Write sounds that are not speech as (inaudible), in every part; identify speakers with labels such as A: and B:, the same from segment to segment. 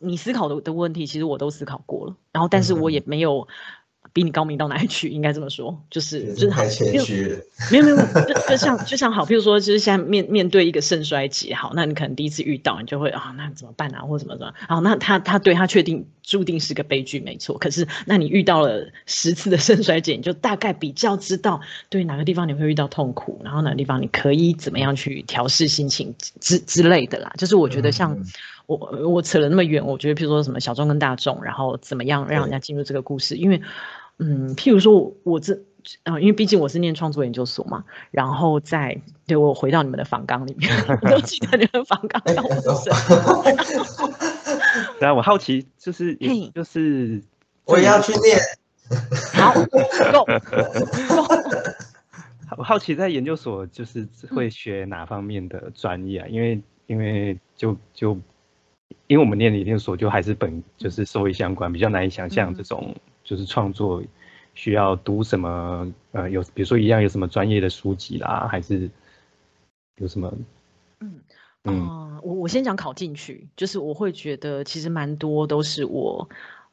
A: 你思考的的问题，其实我都思考过了，然后但是我也没有。比你高明到哪里去？(laughs) 应该这么说，就是就是
B: 太谦虚了。(laughs)
A: 没有没有，就就像就像好，譬如说，就是现在面面对一个肾衰竭，好，那你可能第一次遇到，你就会啊，那怎么办啊，或者怎么怎么？好，那他他对他确定注定是个悲剧，没错。可是，那你遇到了十次的肾衰竭，你就大概比较知道，对哪个地方你会遇到痛苦，然后哪个地方你可以怎么样去调试心情之之类的啦。就是我觉得像我我扯了那么远，我觉得譬如说什么小众跟大众，然后怎么样让人家进入这个故事，因为。嗯，譬如说，我这啊，因为毕竟我是念创作研究所嘛，然后在对我回到你们的访纲里面，我都记得你们访纲叫什么。(laughs)
C: 对啊，我好奇，就是就是，
B: 我也要去念。
A: 好，够。
C: 我好奇在研究所就是会学哪方面的专业啊？因为因为就就因为我们念的研究所就还是本就是社会相关，比较难以想象这种。就是创作需要读什么？呃，有比如说一样有什么专业的书籍啦，还是有什么？
A: 嗯嗯，我我先讲考进去，就是我会觉得其实蛮多都是我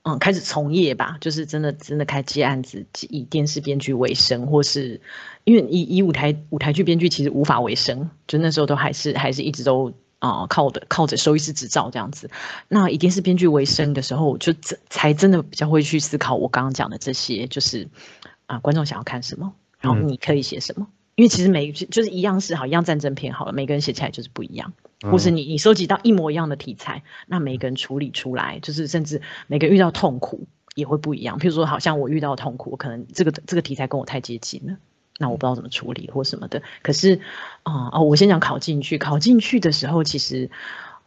A: 嗯开始从业吧，就是真的真的开接案子，以电视编剧为生，或是因为以以舞台舞台剧编剧其实无法为生，就那时候都还是还是一直都。啊，靠的靠着收益师执照这样子，那一定是编剧为生的时候，我就真才真的比较会去思考我刚刚讲的这些，就是啊，观众想要看什么，然后你可以写什么，因为其实每就是一样是好，一样战争片好了，每个人写起来就是不一样，或是你你收集到一模一样的题材，那每个人处理出来，就是甚至每个人遇到痛苦也会不一样。譬如说，好像我遇到痛苦，可能这个这个题材跟我太接近了。那我不知道怎么处理或什么的，可是，啊哦，我先讲考进去，考进去的时候，其实，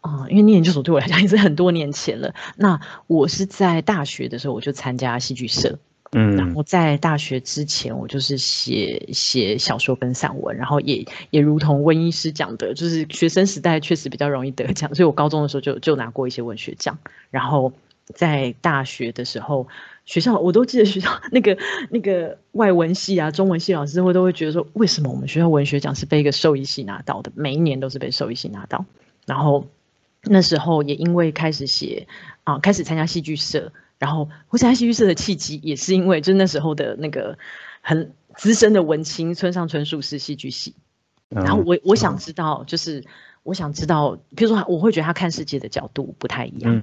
A: 啊，因为念研究所对我来讲也是很多年前了。那我是在大学的时候我就参加戏剧社，嗯，然后在大学之前我就是写写小说跟散文，然后也也如同温医师讲的，就是学生时代确实比较容易得奖，所以我高中的时候就就拿过一些文学奖，然后在大学的时候。学校我都记得，学校 (laughs) 那个那个外文系啊、中文系老师会都会觉得说，为什么我们学校文学奖是被一个兽医系拿到的？每一年都是被兽医系拿到。然后那时候也因为开始写啊，开始参加戏剧社，然后我参加戏剧社的契机也是因为，就那时候的那个很资深的文青村上春树是戏剧系，然后我我想知道，就是我想知道，比如说我会觉得他看世界的角度不太一样。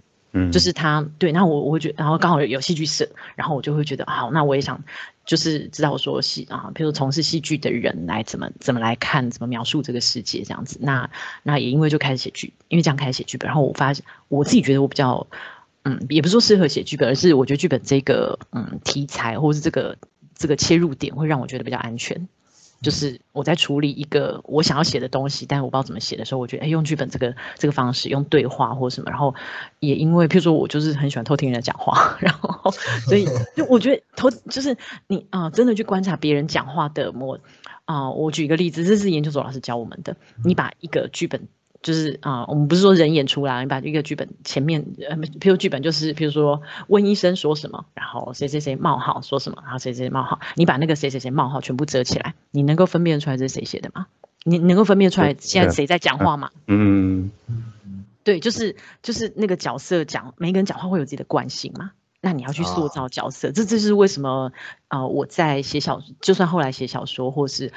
A: 就是他对，那我我会觉得，然后刚好有戏剧社，然后我就会觉得，好，那我也想，就是知道说戏啊，比如从事戏剧的人来怎么怎么来看，怎么描述这个世界这样子。那那也因为就开始写剧，因为这样开始写剧本，然后我发现我自己觉得我比较，嗯，也不是说适合写剧本，而是我觉得剧本这个嗯题材或者是这个这个切入点会让我觉得比较安全。就是我在处理一个我想要写的东西，但是我不知道怎么写的时候，我觉得哎，用剧本这个这个方式，用对话或什么，然后也因为譬如说我就是很喜欢偷听人家讲话，(laughs) 然后所以就我觉得偷就是你啊，真的去观察别人讲话的模啊，我举一个例子，这是研究所老师教我们的，你把一个剧本。就是啊，我们不是说人演出来，你把一个剧本前面，呃，譬如剧本就是，譬如说温医生说什么，然后谁谁谁冒号说什么，然后谁谁冒号，你把那个谁谁谁冒号全部遮起来，你能够分辨出来这是谁写的吗？你能够分辨出来现在谁在讲话吗？嗯，对，就是就是那个角色讲，每个人讲话会有自己的惯性嘛，那你要去塑造角色，这这是为什么啊？我在写小，就算后来写小说或是。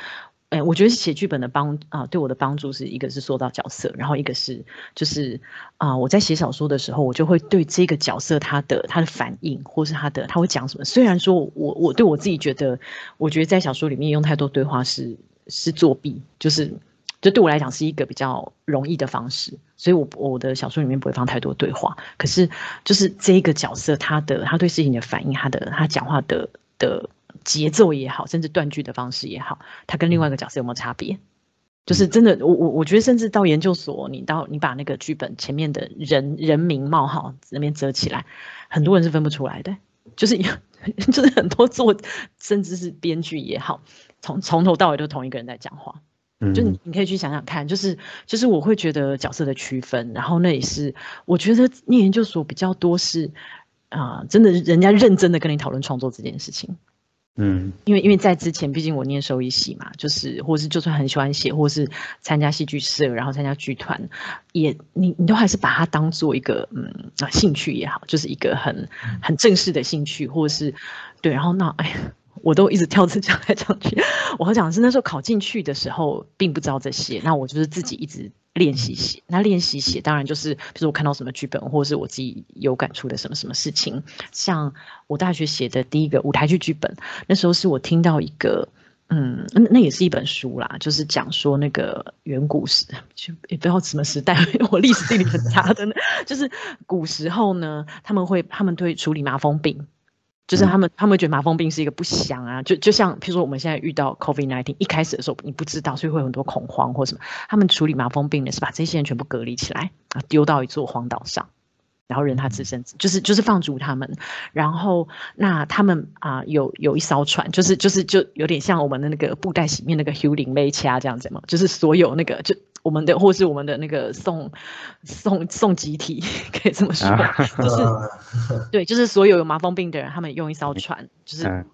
A: 哎，我觉得写剧本的帮啊，对我的帮助是一个是塑造角色，然后一个是就是啊，我在写小说的时候，我就会对这个角色他的他的反应，或是他的他会讲什么。虽然说我我对我自己觉得，我觉得在小说里面用太多对话是是作弊，就是就对我来讲是一个比较容易的方式，所以我我的小说里面不会放太多对话。可是就是这一个角色他的他对事情的反应，他的他讲话的的。节奏也好，甚至断句的方式也好，它跟另外一个角色有没有差别？就是真的，我我我觉得，甚至到研究所，你到你把那个剧本前面的人人名冒号那边遮起来，很多人是分不出来的。就是 (laughs) 就是很多作，甚至是编剧也好，从从头到尾都同一个人在讲话。就你你可以去想想看，就是就是我会觉得角色的区分，然后那也是我觉得念研究所比较多是。啊、真的人家认真的跟你讨论创作这件事情。
C: 嗯
A: 因为因为在之前，毕竟我念兽医系嘛，就是或是就算很喜欢写，或是参加戏剧社，然后参加剧团，也你你都还是把它当做一个嗯啊兴趣也好，就是一个很很正式的兴趣，或是对，然后那哎呀。我都一直跳着讲来讲去，(laughs) 我要讲的是那时候考进去的时候，并不知道这些，那我就是自己一直练习写。那练习写当然就是，比如说我看到什么剧本，或者是我自己有感触的什么什么事情。像我大学写的第一个舞台剧剧本，那时候是我听到一个，嗯，那那也是一本书啦，就是讲说那个远古时，就也不知道什么时代，我历史地理很差的，就是古时候呢，他们会他们对处理麻风病。就是他们，他们会觉得麻风病是一个不祥啊，就就像譬如说我们现在遇到 COVID nineteen，一开始的时候你不知道，所以会有很多恐慌或什么。他们处理麻风病呢，是把这些人全部隔离起来啊，丢到一座荒岛上，然后任他自生，就是就是放逐他们。然后那他们啊、有有一艘船，就是就是就有点像我们的那个布袋戏面那个 n g 雷掐这样子嘛，就是所有那个就我们的或是我们的那个送送送集体，(laughs) 可以这么说，
C: 啊
A: 就是
B: 嗯 (laughs)
A: 对，就是所有有麻风病的人，他们用一艘船，就是
C: 嗯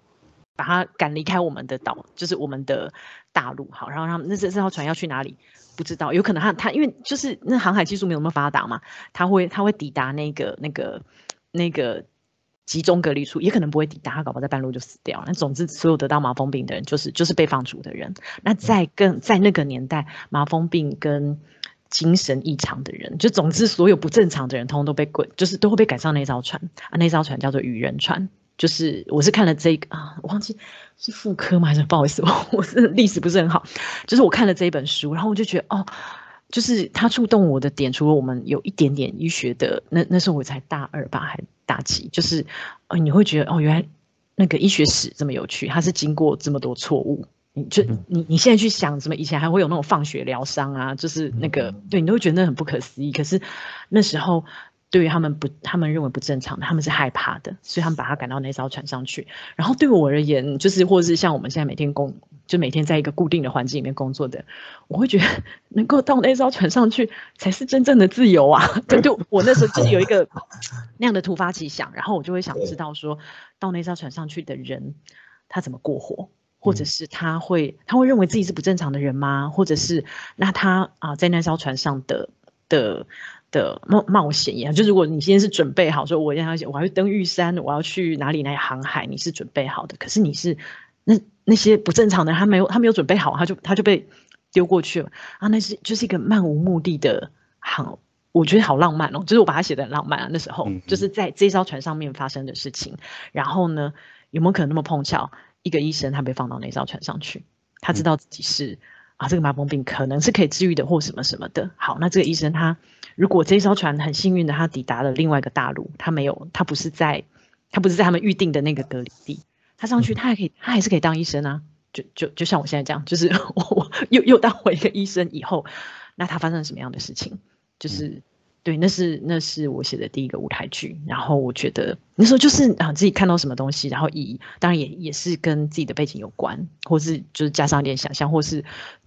A: 把他赶离开我们的岛，就是我们的大陆。好，然后他们那这这艘船要去哪里？不知道，有可能他他因为就是那航海技术没有那么发达嘛，他会他会抵达那个那个那个集中隔离处，也可能不会抵达，他搞不好在半路就死掉了。那总之，所有得到麻风病的人，就是就是被放逐的人。那在更在那个年代，麻风病跟精神异常的人，就总之所有不正常的人，通通都被滚，就是都会被赶上那艘船啊。那艘船叫做愚人船。就是我是看了这个啊，我忘记是妇科吗？还是不好意思，我我是历史不是很好。就是我看了这一本书，然后我就觉得哦，就是他触动我的点，除了我们有一点点医学的，那那时候我才大二吧，还大几，就是呃你会觉得哦，原来那个医学史这么有趣，它是经过这么多错误。你就你你现在去想，什么以前还会有那种放血疗伤啊，就是那个对你都会觉得那很不可思议。可是那时候对于他们不，他们认为不正常的，他们是害怕的，所以他们把他赶到那艘船上去。然后对我而言，就是或者是像我们现在每天工，就每天在一个固定的环境里面工作的，我会觉得 (laughs) 能够到那艘船上去才是真正的自由啊！(laughs) 对，就我那时候就是有一个那样的突发奇想，然后我就会想知道说，到那艘船上去的人他怎么过活。或者是他会他会认为自己是不正常的人吗？或者是那他啊在那艘船上的的的冒冒险一样，就如果你今天是准备好说我要我要去登玉山，我要去哪里哪里航海，你是准备好的，可是你是那那些不正常的人，他没有他没有准备好，他就他就被丢过去了啊，那是就是一个漫无目的的航。我觉得好浪漫哦，就是我把它写的很浪漫啊。那时候
C: 嗯
A: 就是在这艘船上面发生的事情，然后呢，有没有可能那么碰巧，一个医生他被放到那艘船上去，他知道自己是啊这个麻风病可能是可以治愈的或什么什么的。好，那这个医生他如果这艘船很幸运的他抵达了另外一个大陆，他没有他不是在他不是在他们预定的那个隔离地，他上去他还可以他还是可以当医生啊。就就就像我现在这样，就是 (laughs) 我我又又当回一个医生以后，那他发生了什么样的事情？就是对，那是那是我写的第一个舞台剧，然后我觉得那时候就是啊自己看到什么东西，然后以当然也也是跟自己的背景有关，或是就是加上一点想象，或是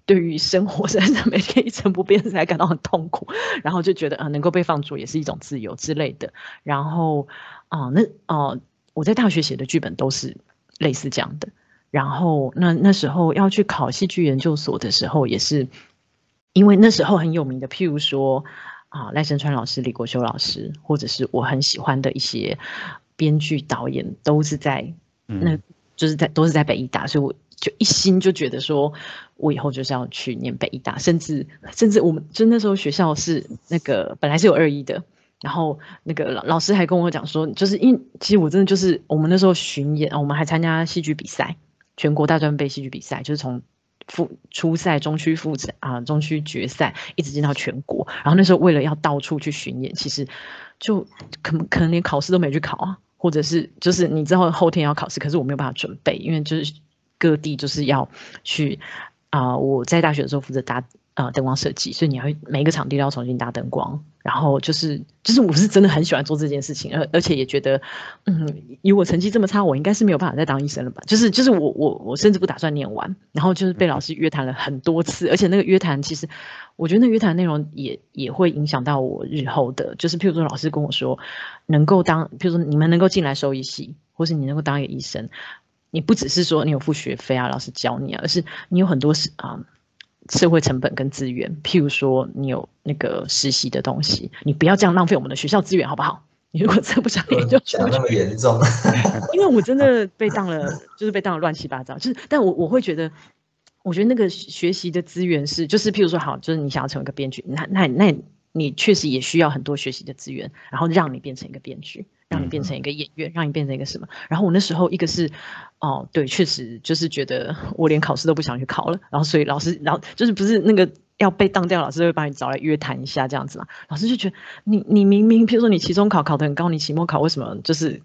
A: 对于生活实 (laughs) 在是每天一成不变，才感到很痛苦，然后就觉得啊能够被放逐也是一种自由之类的，然后啊那哦、我在大学写的剧本都是类似这样的，然后那那时候要去考戏剧研究所的时候也是。因为那时候很有名的，譬如说啊赖声川老师、李国修老师，或者是我很喜欢的一些编剧、导演，都是在那
C: 嗯
A: 就是在都是在北医大，所以我就一心就觉得说，我以后就是要去念北医大，甚至甚至我们就那时候学校是那个本来是有二一的。然后那个老老师还跟我讲说，就是因为其实我真的就是我们那时候巡演，我们还参加戏剧比赛，全国大专杯戏剧比赛，就是从复初赛、中区复赛啊、中区决赛，一直进到全国。然后那时候为了要到处去巡演，其实就可可能连考试都没去考啊，或者是就是你知道后天要考试，可是我没有办法准备，因为就是各地就是要去啊、我在大学的时候负责搭呃灯光设计，所以你要每一个场地都要重新搭灯光。然后就是就是我是真的很喜欢做这件事情，而而且也觉得，嗯，以我成绩这么差，我应该是没有办法再当医生了吧？就是就是我我我甚至不打算念完，然后就是被老师约谈了很多次，而且那个约谈其实我觉得那约谈内容也也会影响到我日后的，就是譬如说老师跟我说，能够当譬如说你们能够进来收医系，或是你能够当一个医生，你不只是说你有付学费啊，老师教你啊，而是你有很多是啊。社会成本跟资源，譬如说你有那个实习的东西，你不要这样浪费我们的学校资源，好不好？你如果真不想念，就
B: 讲那么严重。(laughs)
A: 因为我真的被当了，就是被当了乱七八糟。就是，但我我会觉得，我觉得那个学习的资源是，就是譬如说，好，就是你想要成为一个编剧，那那那你确实也需要很多学习的资源，然后让你变成一个编剧。让你变成一个演员，让你变成一个什么？然后我那时候一个是，哦，对，确实就是觉得我连考试都不想去考了。然后所以老师，然后就是不是那个要被当掉，老师会把你找来约谈一下这样子嘛？老师就觉得你你明明，譬如说你期中考考得很高，你期末考为什么就是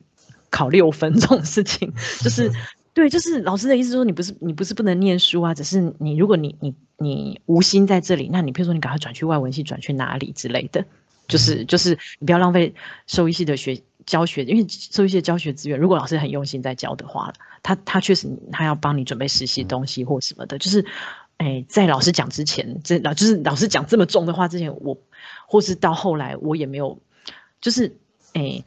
A: 考六分这种事情？就是 (laughs) 对，就是老师的意思说你不是你不是不能念书啊，只是你如果你你你无心在这里，那你譬如说你赶快转去外文系，转去哪里之类的，就是就是你不要浪费兽医系的学。教学，因为收一些教学资源，如果老师很用心在教的话，他他确实他要帮你准备实习东西或什么的，就是，哎，在老师讲之前，这老就是老师讲这么重的话之前，我或是到后来我也没有，就是哎，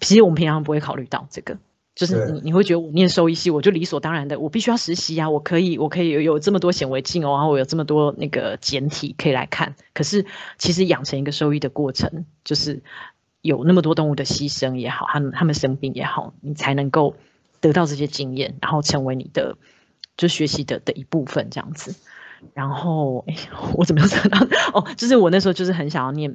A: 其实我们平常不会考虑到这个，就是你你会觉得我念收医系，我就理所当然的，我必须要实习啊，我可以我可以有有这么多显微镜哦，然后我有这么多那个简体可以来看，可是其实养成一个收医的过程，就是。有那么多动物的牺牲也好，他们他们生病也好，你才能够得到这些经验，然后成为你的就学习的的一部分这样子。然后，我怎么又想到哦？就是我那时候就是很想要念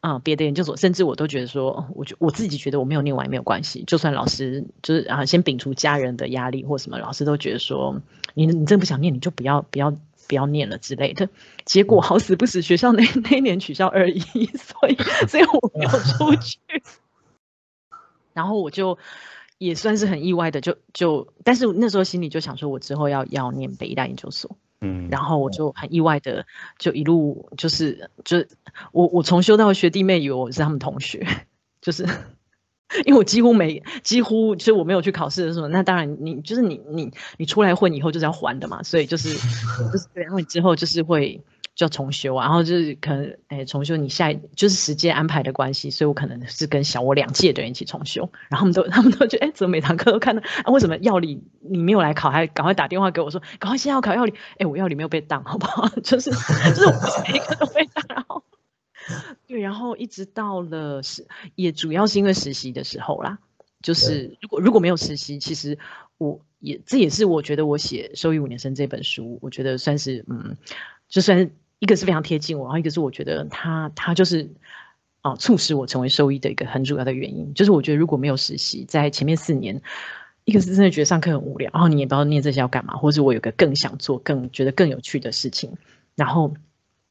A: 啊别的研究所，甚至我都觉得说，我觉我自己觉得我没有念完也没有关系，就算老师就是啊先摒除家人的压力或什么，老师都觉得说你你真不想念，你就不要不要。不要念了之类的，结果好死不死，学校那 (laughs) 那一年取消二一，(laughs) 所以 (laughs) 所以我没有出去。然后我就也算是很意外的，就就，但是那时候心里就想说，我之后要要念北医大研究所，嗯，然后我就很意外的，就一路就是就我我重修到学弟妹以为我是他们同学，就是。(laughs) 因为我几乎没几乎，就是我没有去考试的时候，那当然你就是你你你出来混以后就是要还的嘛，所以就是 (laughs) 就是对，然后你之后就是会就要重修啊，然后就是可能哎重修你下就是时间安排的关系，所以我可能是跟小我两届的人一起重修，然后他们都他们都觉得哎怎么每堂课都看到啊为什么药理你没有来考，还赶快打电话给我说赶快先要考药理，哎我药理没有被当好不好？(laughs) 就是就是我每一个都被当，然后。(laughs) 对，然后一直到了是，也主要是因为实习的时候啦。就是如果如果没有实习，其实我也这也是我觉得我写《收益五年生》这本书，我觉得算是嗯，就算一个是非常贴近我，然后一个是我觉得他他就是啊，促使我成为收益的一个很主要的原因。就是我觉得如果没有实习，在前面四年，一个是真的觉得上课很无聊，然后你也不知道念这些要干嘛，或者我有个更想做、更觉得更有趣的事情，然后。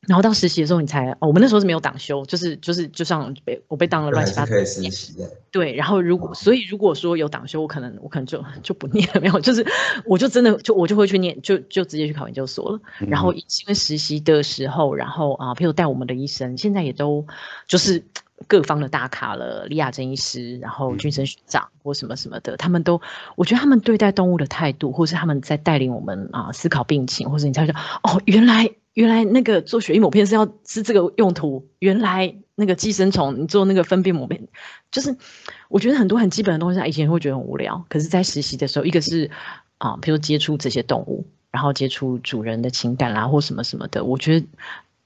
A: 然后到实习的时候，你才哦，我们那时候是没有党修，就是就是就像被我被当了乱七八糟。
B: 可以实习的。
A: 对，然后如果所以如果说有党修，我可能我可能就就不念了，没有，就是我就真的就我就会去念，就就直接去考研究所了。然后因为实习的时候，然后啊，譬如带我们的医生，现在也都就是各方的大咖了，李亚珍医师，然后军生学长或什么什么的，他们都我觉得他们对待动物的态度，或是他们在带领我们啊思考病情，或者你才会说哦，原来。原来那个做血液抹片是要是这个用途。原来那个寄生虫，你做那个分辨抹片，就是我觉得很多很基本的东西，以前会觉得很无聊。可是，在实习的时候，一个是啊，比如接触这些动物，然后接触主人的情感啦，或什么什么的，我觉得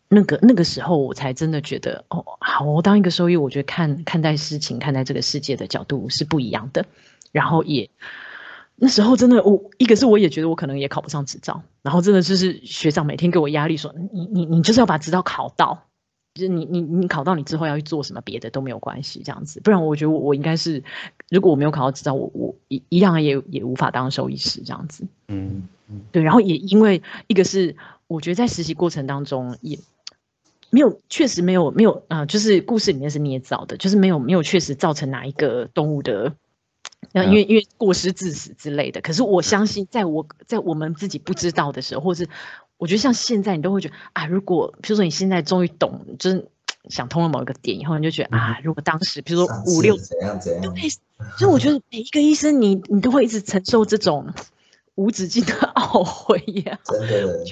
A: 那个 (laughs) 那个时候，我才真的觉得哦，好，我当一个收益，我觉得看看待事情、看待这个世界的角度是不一样的，然后也。那时候真的，我一个是我也觉得我可能也考不上执照，然后真的就是学长每天给我压力说，你你你就是要把执照考到，就是你你你考到你之后要去做什么别的都没有关系这样子，不然我觉得我我应该是如果我没有考到执照，我我一一样也也无法当兽医师这样子。嗯嗯，对，然后也因为一个是我觉得在实习过程当中也没有确实没有没有啊，就是故事里面是捏造的，就是没有没有确实造成哪一个动物的。那因为因为过失致死之类的，可是我相信，在我在我们自己不知道的时候，或是我觉得像现在你都会觉得啊，如果比如说你现在终于懂，就是想通了某一个点以后，你就觉得啊，如果当时比如说五六
B: 怎样怎样，
A: 对，所以我觉得每一个医生你你都会一直承受这种无止境的懊悔呀。
B: 真的，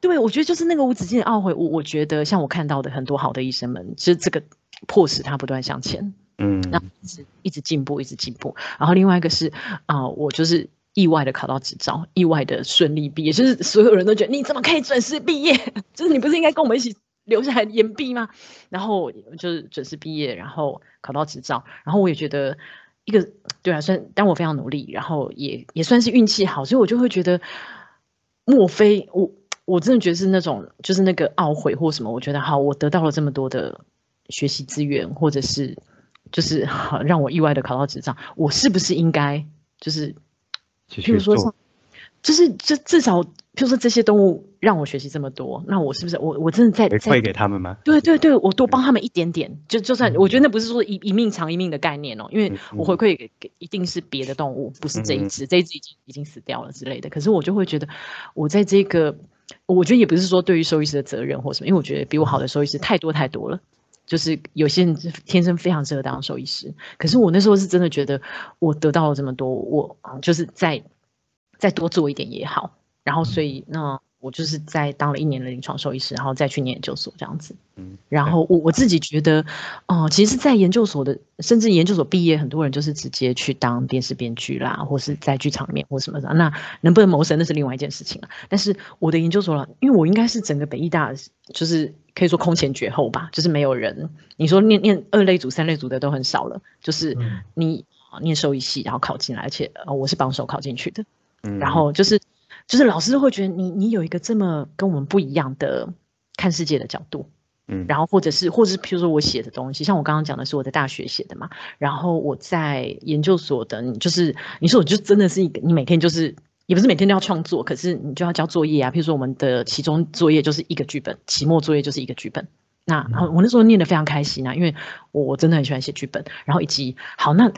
A: 对，我觉得就是那个无止境的懊悔。我我觉得像我看到的很多好的医生们，其实这个迫使他不断向前，
C: 嗯，
A: 然后一直一直进步，一直进步。然后另外一个是啊、我就是。意外的考到执照，意外的顺利毕业，就是所有人都觉得你怎么可以准时毕业？(laughs) 就是你不是应该跟我们一起留下来延毕吗？然后就是准时毕业，然后考到执照，然后我也觉得一个对啊，算但我非常努力，然后也也算是运气好，所以我就会觉得，莫非我我真的觉得是那种就是那个懊悔或什么？我觉得好，我得到了这么多的学习资源，或者是就是好 (laughs) 让我意外的考到执照，我是不是应该就是？譬如说像，就是这至少，譬如说这些动物让我学习这么多，那我是不是我我真的在在
C: 回馈给他们吗？
A: 对对对，我多帮他们一点点，就就算我觉得那不是说一一命偿一命的概念哦，因为
C: 嗯
A: 我回馈给给一定是别的动物，不是这一只，这一只已经已经死掉了之类的。可是我就会觉得，我在这个，我觉得也不是说对于兽医师的责任或什么，因为我觉得比我好的兽医师太多太多了。就是有些人是天生非常适合当兽医师，可是我那时候是真的觉得我得到了这么多，我啊就是再再多做一点也好。然后所以那我就是在当了一年的临床兽医师，然后再去念研究所这样子。
C: 嗯，
A: 然后我我自己觉得，哦、其实，在研究所的，甚至研究所毕业，很多人就是直接去当电视编剧啦，或是在剧场里面或什么的。那能不能谋生，那是另外一件事情了。但是我的研究所了，因为我应该是整个北医大，就是可以说空前绝后吧，就是没有人。你说念念二类组、三类组的都很少了，就是
B: 嗯
A: 你啊念兽医系，然后考进来，而且呃我是榜首考进去的。
C: 嗯
A: 然后就是就是老师会觉得你你有一个这么跟我们不一样的看世界的角度，
C: 嗯，
A: 然后或者是或者是譬如说我写的东西，像我刚刚讲的是我在大学写的嘛，然后我在研究所的，你就是你说我就真的是一个你每天就是。也不是每天都要创作，可是你就要交作业啊。譬如说我们的期中作业就是一个剧本，期末作业就是一个剧本。那我那时候念得非常开心啊，因为我我真的很喜欢写剧本，然后以及好那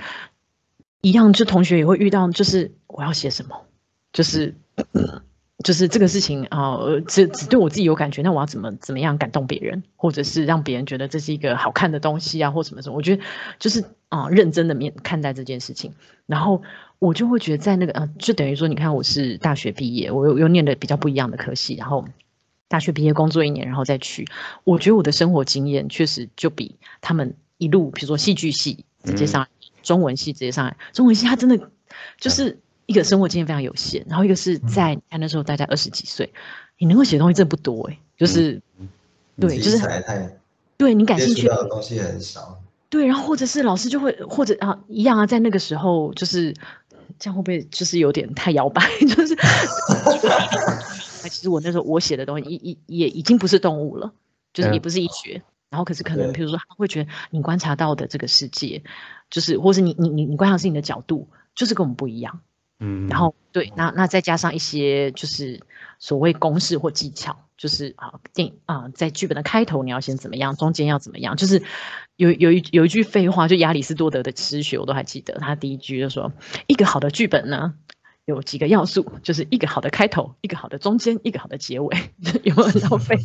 A: 一样，就同学也会遇到，就是我要写什么，就是 (laughs) 就是这个事情啊，呃只只对我自己有感觉，那我要怎么怎么样感动别人，或者是让别人觉得这是一个好看的东西啊，或什么什么？我觉得就是啊、认真的面看待这件事情，然后我就会觉得在那个呃，就等于说，你看我是大学毕业，我又又念的比较不一样的科系，然后大学毕业工作一年，然后再去，我觉得我的生活经验确实就比他们一路，比如说戏剧系直接上来，中文系直接上来，中文系它真的就是一个生活经验非常有限，然后一个是在你那时候大概二十几岁，你能够写的东西真的不多哎、就是、对，就是对你感兴趣
B: 的东西很少。
A: 对，然后或者是老师就会，或者啊一样啊，在那个时候就是这样会不会就是有点太摇摆？(laughs) 就是其实我那时候我写的东西，也也也已经不是动物了，就是也
C: 嗯
A: 不是医学。然后可是可能，
B: 对
A: 比如说他会觉得你观察到的这个世界，就是或是你你你你观察事情的角度，就是跟我们不一样。
C: 嗯，
A: 然后对，那那再加上一些就是所谓公式或技巧，就是啊电啊，在剧本的开头你要先怎么样，中间要怎么样，就是有有一有一句废话，就亚里士多德的诗学我都还记得，他第一句就说，一个好的剧本呢。有几个要素，就是一个好的开头，一个好的中间，一个好的结尾，(laughs) 有没有浪费？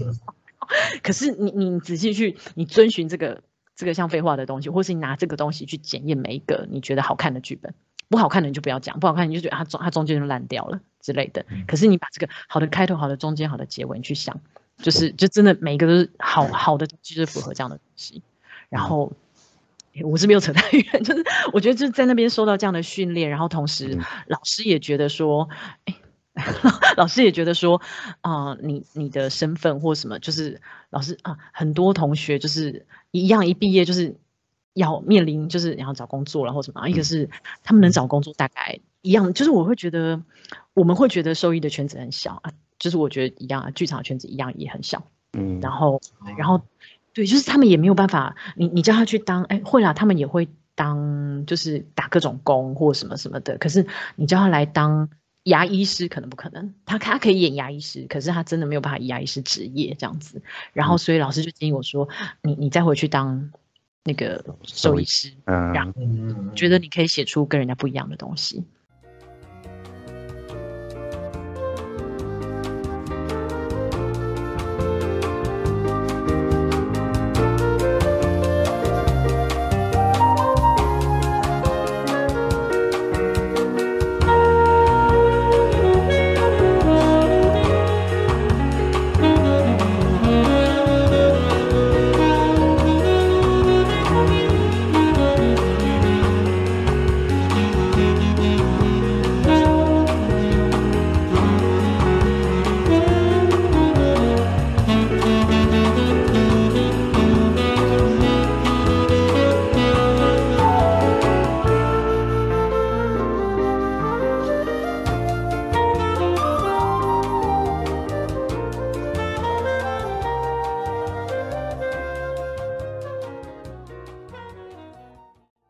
A: (laughs) 可是你你仔细去，你遵循这个这个像废话的东西，或是你拿这个东西去检验每一个你觉得好看的剧本，不好看的你就不要讲，不好看你就觉得它中它中间就烂掉了之类的。可是你把这个好的开头、好的中间、好的结尾，你去想，就是就真的每一个都是好好的就是符合这样的东西。然后我是没有扯太远，就是我觉得就是在那边受到这样的训练，然后同时
C: 嗯
A: 老师也觉得说，哎。(laughs) 老师也觉得说，啊、你你的身份或什么，就是老师啊、很多同学就是一样一毕业就是要面临就是要找工作然后什么，啊一个是他们能找工作大概一样，就是我会觉得我们会觉得收益的圈子很小啊，就是我觉得一样啊，剧场圈子一样也很小，
C: 嗯，
A: 然后然后对，就是他们也没有办法，你你叫他去当，哎，会啦，他们也会当，就是打各种工或什么什么的。可是你叫他来当牙医师，可能不可能。他他可以演牙医师，可是他真的没有办法以牙医师职业这样子。然后所以老师就建议我说，你你再回去当那个兽医师，
C: 嗯
A: 然后
B: 嗯，
A: 觉得你可以写出跟人家不一样的东西。